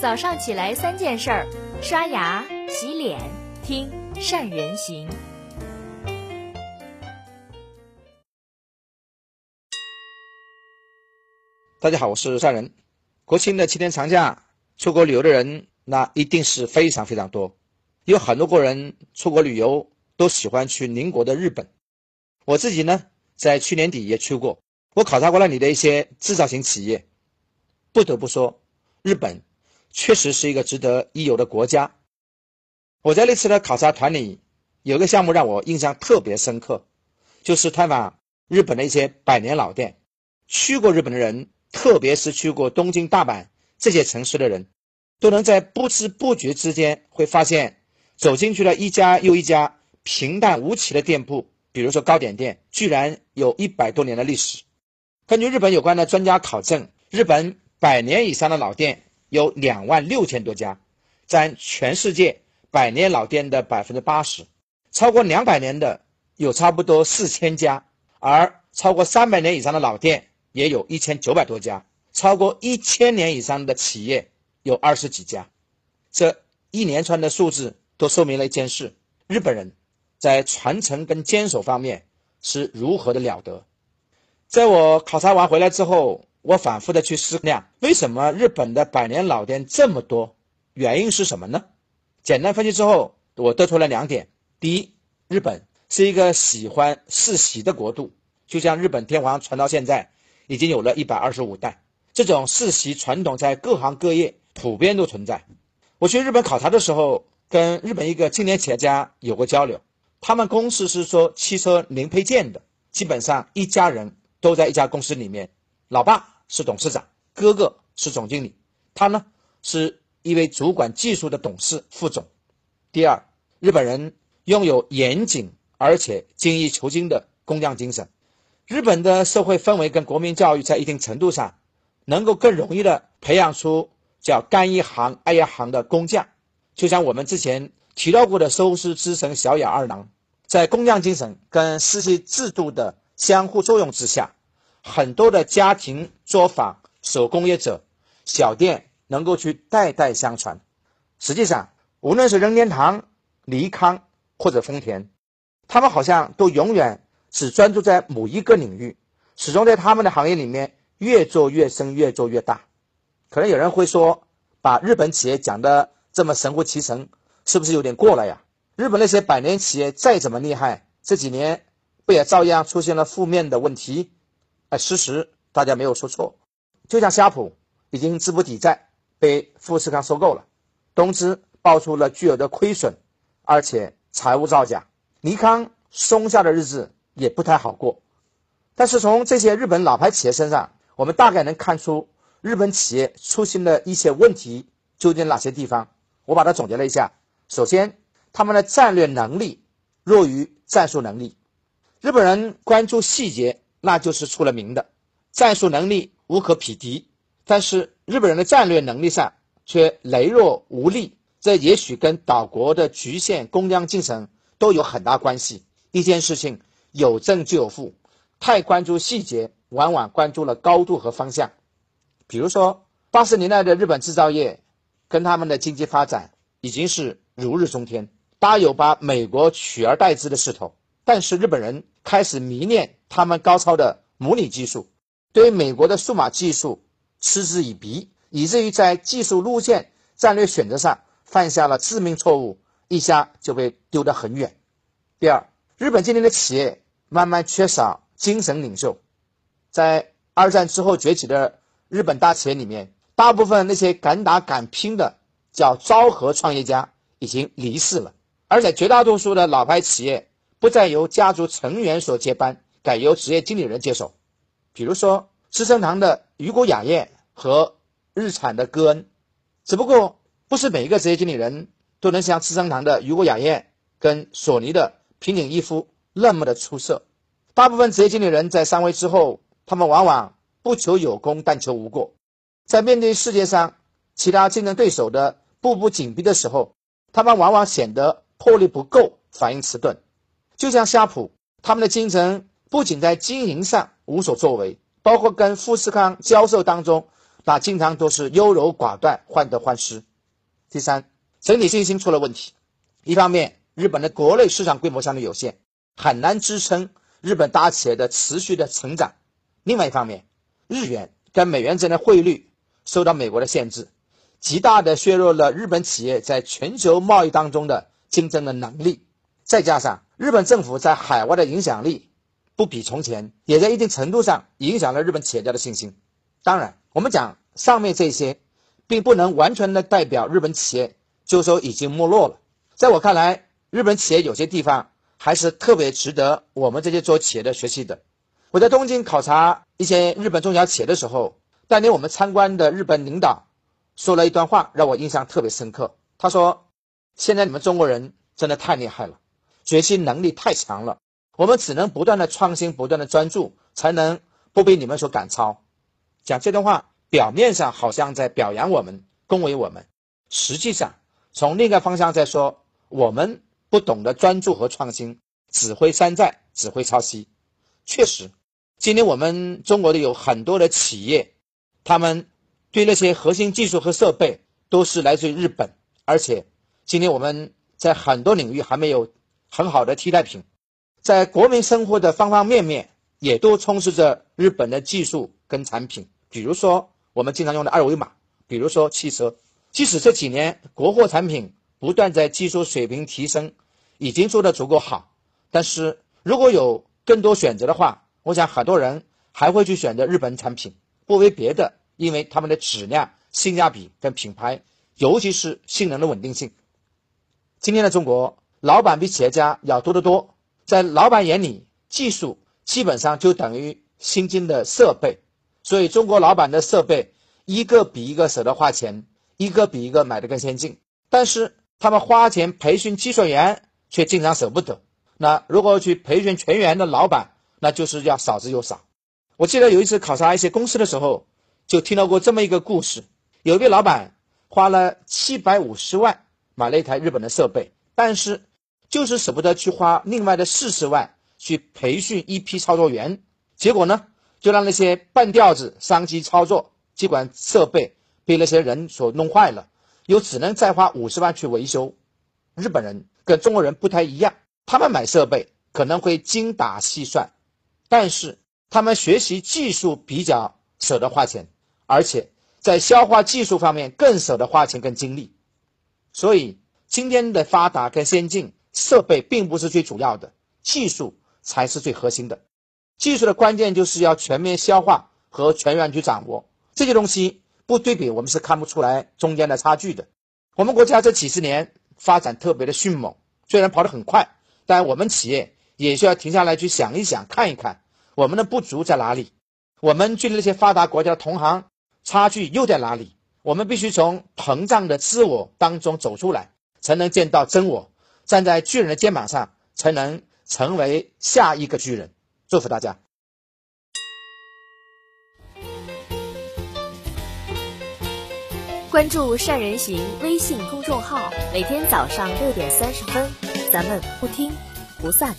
早上起来三件事儿：刷牙、洗脸、听善人行。大家好，我是善人。国庆的七天长假，出国旅游的人那一定是非常非常多。有很多国人出国旅游都喜欢去邻国的日本。我自己呢，在去年底也去过，我考察过那里的一些制造型企业，不得不说，日本。确实是一个值得一游的国家。我在那次的考察团里，有个项目让我印象特别深刻，就是探访日本的一些百年老店。去过日本的人，特别是去过东京、大阪这些城市的人，都能在不知不觉之间会发现，走进去了一家又一家平淡无奇的店铺。比如说糕点店，居然有一百多年的历史。根据日本有关的专家考证，日本百年以上的老店。有两万六千多家，占全世界百年老店的百分之八十。超过两百年的有差不多四千家，而超过三百年以上的老店也有一千九百多家。超过一千年以上的企业有二十几家。这一连串的数字都说明了一件事：日本人在传承跟坚守方面是如何的了得。在我考察完回来之后。我反复的去思量，为什么日本的百年老店这么多？原因是什么呢？简单分析之后，我得出了两点：第一，日本是一个喜欢世袭的国度，就像日本天皇传到现在，已经有了一百二十五代，这种世袭传统在各行各业普遍都存在。我去日本考察的时候，跟日本一个青年企业家有过交流，他们公司是做汽车零配件的，基本上一家人都在一家公司里面，老爸。是董事长，哥哥是总经理，他呢是一位主管技术的董事副总。第二，日本人拥有严谨而且精益求精的工匠精神。日本的社会氛围跟国民教育在一定程度上，能够更容易的培养出叫干一行爱一行的工匠。就像我们之前提到过的收师之神小野二郎，在工匠精神跟世袭制度的相互作用之下。很多的家庭作坊、手工业者、小店能够去代代相传。实际上，无论是任天堂、尼康或者丰田，他们好像都永远只专注在某一个领域，始终在他们的行业里面越做越深、越做越大。可能有人会说，把日本企业讲的这么神乎其神，是不是有点过了呀？日本那些百年企业再怎么厉害，这几年不也照样出现了负面的问题？哎，事实大家没有说错，就像夏普已经资不抵债，被富士康收购了，东芝爆出了巨额的亏损，而且财务造假，尼康松下的日子也不太好过。但是从这些日本老牌企业身上，我们大概能看出日本企业出现的一些问题究竟哪些地方。我把它总结了一下：首先，他们的战略能力弱于战术能力，日本人关注细节。那就是出了名的，战术能力无可匹敌，但是日本人的战略能力上却羸弱无力，这也许跟岛国的局限工匠精神都有很大关系。一件事情有正就有负，太关注细节，往往关注了高度和方向。比如说八十年代的日本制造业，跟他们的经济发展已经是如日中天，大有把美国取而代之的势头。但是日本人开始迷恋他们高超的模拟技术，对美国的数码技术嗤之以鼻，以至于在技术路线战略选择上犯下了致命错误，一下就被丢得很远。第二，日本今天的企业慢慢缺少精神领袖，在二战之后崛起的日本大企业里面，大部分那些敢打敢拼的叫昭和创业家已经离世了，而且绝大多数的老牌企业。不再由家族成员所接班，改由职业经理人接手。比如说，资生堂的雨果雅彦和日产的戈恩。只不过，不是每一个职业经理人都能像资生堂的雨果雅彦跟索尼的平井一夫那么的出色。大部分职业经理人在上位之后，他们往往不求有功，但求无过。在面对世界上其他竞争对手的步步紧逼的时候，他们往往显得魄力不够，反应迟钝。就像夏普，他们的精神不仅在经营上无所作为，包括跟富士康交涉当中那经常都是优柔寡断、患得患失。第三，整体信心出了问题。一方面，日本的国内市场规模相对有限，很难支撑日本大企业的持续的成长；另外一方面，日元跟美元之间的汇率受到美国的限制，极大的削弱了日本企业在全球贸易当中的竞争的能力。再加上日本政府在海外的影响力不比从前，也在一定程度上影响了日本企业家的信心。当然，我们讲上面这些，并不能完全的代表日本企业就说已经没落了。在我看来，日本企业有些地方还是特别值得我们这些做企业的学习的。我在东京考察一些日本中小企业的时候，带领我们参观的日本领导说了一段话，让我印象特别深刻。他说：“现在你们中国人真的太厉害了。”学习能力太强了，我们只能不断的创新，不断的专注，才能不被你们所赶超。讲这段话，表面上好像在表扬我们，恭维我们，实际上从另一个方向在说，我们不懂得专注和创新，只会山寨，只会抄袭。确实，今天我们中国的有很多的企业，他们对那些核心技术和设备都是来自于日本，而且今天我们在很多领域还没有。很好的替代品，在国民生活的方方面面也都充斥着日本的技术跟产品。比如说我们经常用的二维码，比如说汽车。即使这几年国货产品不断在技术水平提升，已经做得足够好，但是如果有更多选择的话，我想很多人还会去选择日本产品。不为别的，因为他们的质量、性价比跟品牌，尤其是性能的稳定性。今天的中国。老板比企业家要多得多，在老板眼里，技术基本上就等于新进的设备，所以中国老板的设备一个比一个舍得花钱，一个比一个买的更先进。但是他们花钱培训技术员，却经常舍不得。那如果去培训全员的老板，那就是要少之又少。我记得有一次考察一些公司的时候，就听到过这么一个故事：有一位老板花了七百五十万买了一台日本的设备，但是就是舍不得去花另外的四十万去培训一批操作员，结果呢，就让那些半吊子商机操作，尽管设备被那些人所弄坏了，又只能再花五十万去维修。日本人跟中国人不太一样，他们买设备可能会精打细算，但是他们学习技术比较舍得花钱，而且在消化技术方面更舍得花钱跟精力。所以今天的发达跟先进。设备并不是最主要的，技术才是最核心的。技术的关键就是要全面消化和全员去掌握这些东西，不对比我们是看不出来中间的差距的。我们国家这几十年发展特别的迅猛，虽然跑得很快，但我们企业也需要停下来去想一想，看一看我们的不足在哪里，我们距离那些发达国家的同行差距又在哪里？我们必须从膨胀的自我当中走出来，才能见到真我。站在巨人的肩膀上，才能成为下一个巨人。祝福大家！关注善人行微信公众号，每天早上六点三十分，咱们不听不散。